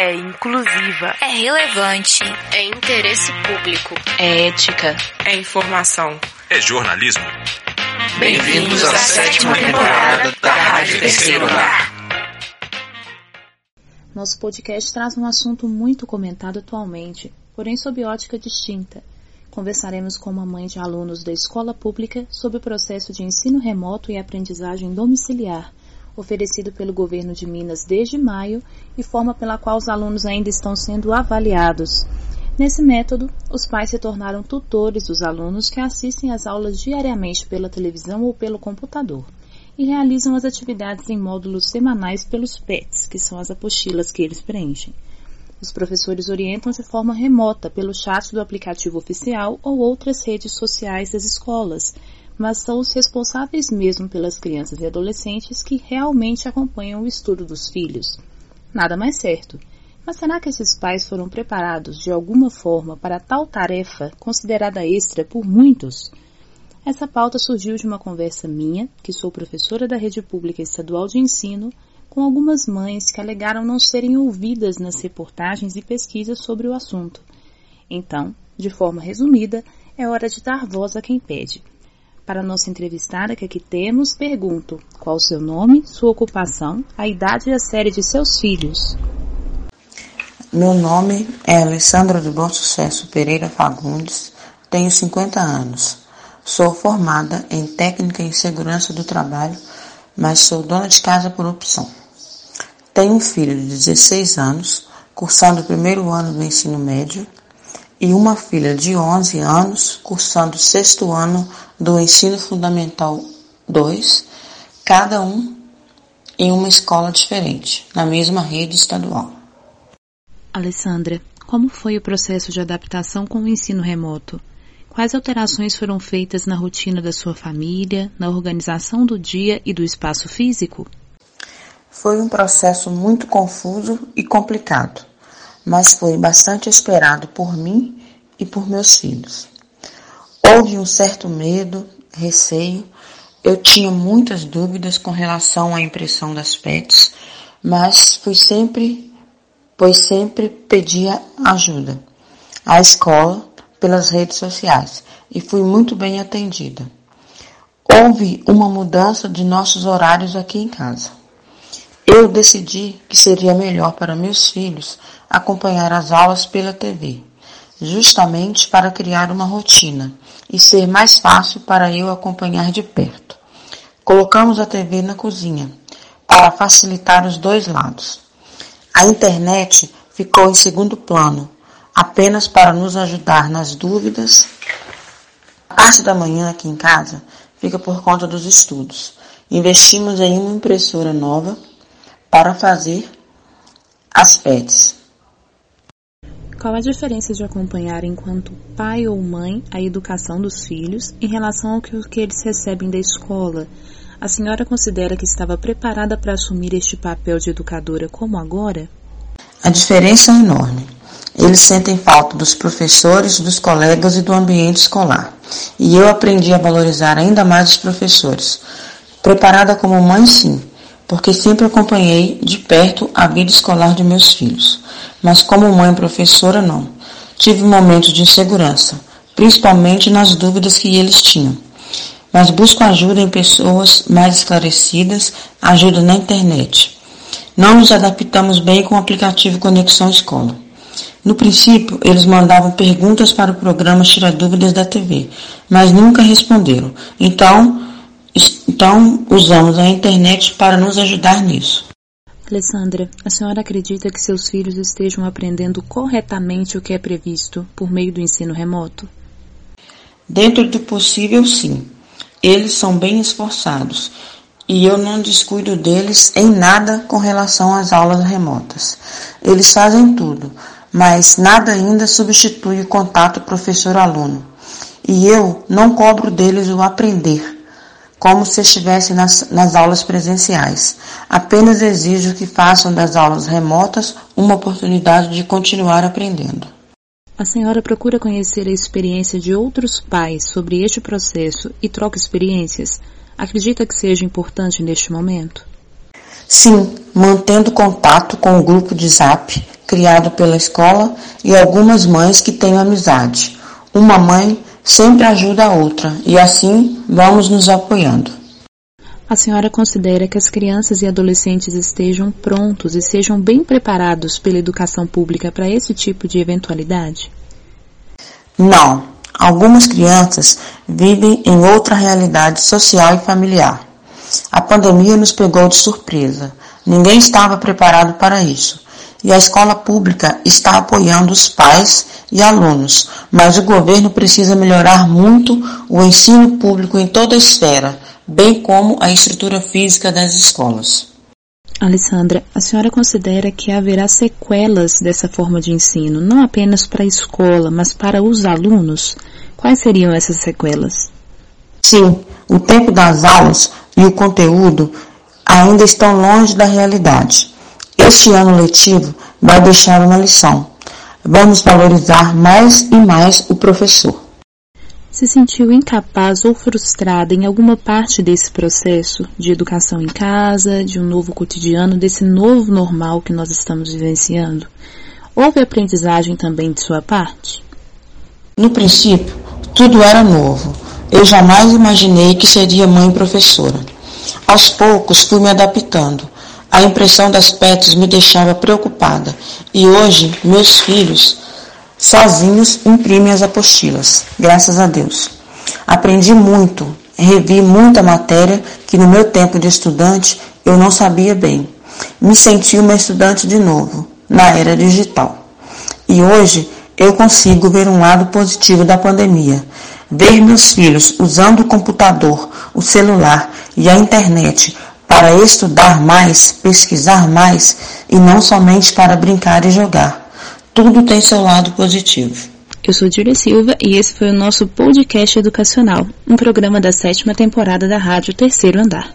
é inclusiva, é relevante, é interesse público, é ética, é informação, é jornalismo. Bem-vindos à sétima temporada da Rádio Terceiro Lar. Nosso podcast traz um assunto muito comentado atualmente, porém sob ótica distinta. Conversaremos com uma mãe de alunos da escola pública sobre o processo de ensino remoto e aprendizagem domiciliar, oferecido pelo governo de Minas desde maio e forma pela qual os alunos ainda estão sendo avaliados. Nesse método, os pais se tornaram tutores dos alunos que assistem às aulas diariamente pela televisão ou pelo computador e realizam as atividades em módulos semanais pelos PETs, que são as apostilas que eles preenchem. Os professores orientam de forma remota pelo chat do aplicativo oficial ou outras redes sociais das escolas, mas são os responsáveis mesmo pelas crianças e adolescentes que realmente acompanham o estudo dos filhos. Nada mais certo. Mas será que esses pais foram preparados de alguma forma para tal tarefa considerada extra por muitos? Essa pauta surgiu de uma conversa minha, que sou professora da Rede Pública Estadual de Ensino, com algumas mães que alegaram não serem ouvidas nas reportagens e pesquisas sobre o assunto. Então, de forma resumida, é hora de dar voz a quem pede. Para nossa entrevistada que aqui temos, pergunto qual o seu nome, sua ocupação, a idade e a série de seus filhos. Meu nome é Alessandra do Bom Sucesso Pereira Fagundes, tenho 50 anos. Sou formada em técnica em segurança do trabalho, mas sou dona de casa por opção. Tenho um filho de 16 anos, cursando o primeiro ano do ensino médio, e uma filha de 11 anos, cursando o sexto ano do ensino fundamental 2, cada um em uma escola diferente, na mesma rede estadual. Alessandra, como foi o processo de adaptação com o ensino remoto? Quais alterações foram feitas na rotina da sua família, na organização do dia e do espaço físico? Foi um processo muito confuso e complicado, mas foi bastante esperado por mim e por meus filhos. Houve um certo medo, receio, eu tinha muitas dúvidas com relação à impressão das PETs, mas fui sempre, pois sempre pedia ajuda. A escola pelas redes sociais e fui muito bem atendida. Houve uma mudança de nossos horários aqui em casa. Eu decidi que seria melhor para meus filhos acompanhar as aulas pela TV, justamente para criar uma rotina e ser mais fácil para eu acompanhar de perto. Colocamos a TV na cozinha para facilitar os dois lados. A internet ficou em segundo plano apenas para nos ajudar nas dúvidas. A parte da manhã aqui em casa fica por conta dos estudos. Investimos em uma impressora nova para fazer as PETs. Qual a diferença de acompanhar enquanto pai ou mãe a educação dos filhos em relação ao que eles recebem da escola? A senhora considera que estava preparada para assumir este papel de educadora como agora? A diferença é enorme. Eles sentem falta dos professores, dos colegas e do ambiente escolar. E eu aprendi a valorizar ainda mais os professores. Preparada como mãe, sim, porque sempre acompanhei de perto a vida escolar de meus filhos. Mas como mãe professora, não. Tive momentos de insegurança, principalmente nas dúvidas que eles tinham. Mas busco ajuda em pessoas mais esclarecidas, ajuda na internet. Não nos adaptamos bem com o aplicativo Conexão Escola. No princípio, eles mandavam perguntas para o programa Tira Dúvidas da TV, mas nunca responderam. Então, então usamos a internet para nos ajudar nisso. Alessandra, a senhora acredita que seus filhos estejam aprendendo corretamente o que é previsto por meio do ensino remoto? Dentro do possível, sim. Eles são bem esforçados e eu não descuido deles em nada com relação às aulas remotas. Eles fazem tudo mas nada ainda substitui o contato professor-aluno. E eu não cobro deles o aprender, como se estivessem nas, nas aulas presenciais. Apenas exijo que façam das aulas remotas uma oportunidade de continuar aprendendo. A senhora procura conhecer a experiência de outros pais sobre este processo e troca experiências? Acredita que seja importante neste momento? Sim, mantendo contato com o grupo de Zap criado pela escola e algumas mães que tenho amizade. Uma mãe sempre ajuda a outra e assim vamos nos apoiando. A senhora considera que as crianças e adolescentes estejam prontos e sejam bem preparados pela educação pública para esse tipo de eventualidade? Não. Algumas crianças vivem em outra realidade social e familiar. A pandemia nos pegou de surpresa. Ninguém estava preparado para isso. E a escola pública está apoiando os pais e alunos, mas o governo precisa melhorar muito o ensino público em toda a esfera, bem como a estrutura física das escolas. Alessandra, a senhora considera que haverá sequelas dessa forma de ensino, não apenas para a escola, mas para os alunos? Quais seriam essas sequelas? Sim, o tempo das aulas e o conteúdo ainda estão longe da realidade. Este ano letivo vai deixar uma lição. Vamos valorizar mais e mais o professor. Se sentiu incapaz ou frustrada em alguma parte desse processo de educação em casa, de um novo cotidiano, desse novo normal que nós estamos vivenciando? Houve aprendizagem também de sua parte? No princípio, tudo era novo. Eu jamais imaginei que seria mãe professora. Aos poucos fui me adaptando. A impressão das pets me deixava preocupada e hoje meus filhos sozinhos imprimem as apostilas, graças a Deus. Aprendi muito, revi muita matéria que no meu tempo de estudante eu não sabia bem. Me senti uma estudante de novo, na era digital. E hoje eu consigo ver um lado positivo da pandemia. Ver meus filhos usando o computador, o celular e a internet para estudar mais, pesquisar mais e não somente para brincar e jogar. Tudo tem seu lado positivo. Eu sou Júlia Silva e esse foi o nosso podcast educacional, um programa da sétima temporada da Rádio Terceiro Andar.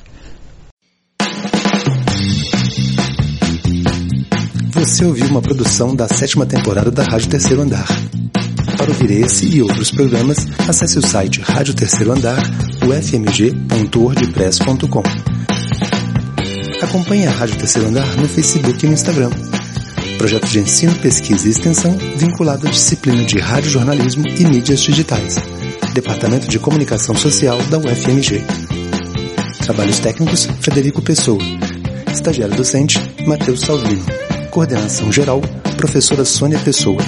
Você ouviu uma produção da sétima temporada da Rádio Terceiro Andar. Para ouvir esse e outros programas, acesse o site Rádio Terceiro Andar, ufmg.wordpress.com. Acompanhe a Rádio Terceiro Andar no Facebook e no Instagram. Projeto de ensino, pesquisa e extensão vinculado à disciplina de radiojornalismo e mídias digitais. Departamento de Comunicação Social da UFMG. Trabalhos técnicos, Frederico Pessoa. Estagiário docente, Matheus Salvino. Coordenação geral, professora Sônia Pessoa.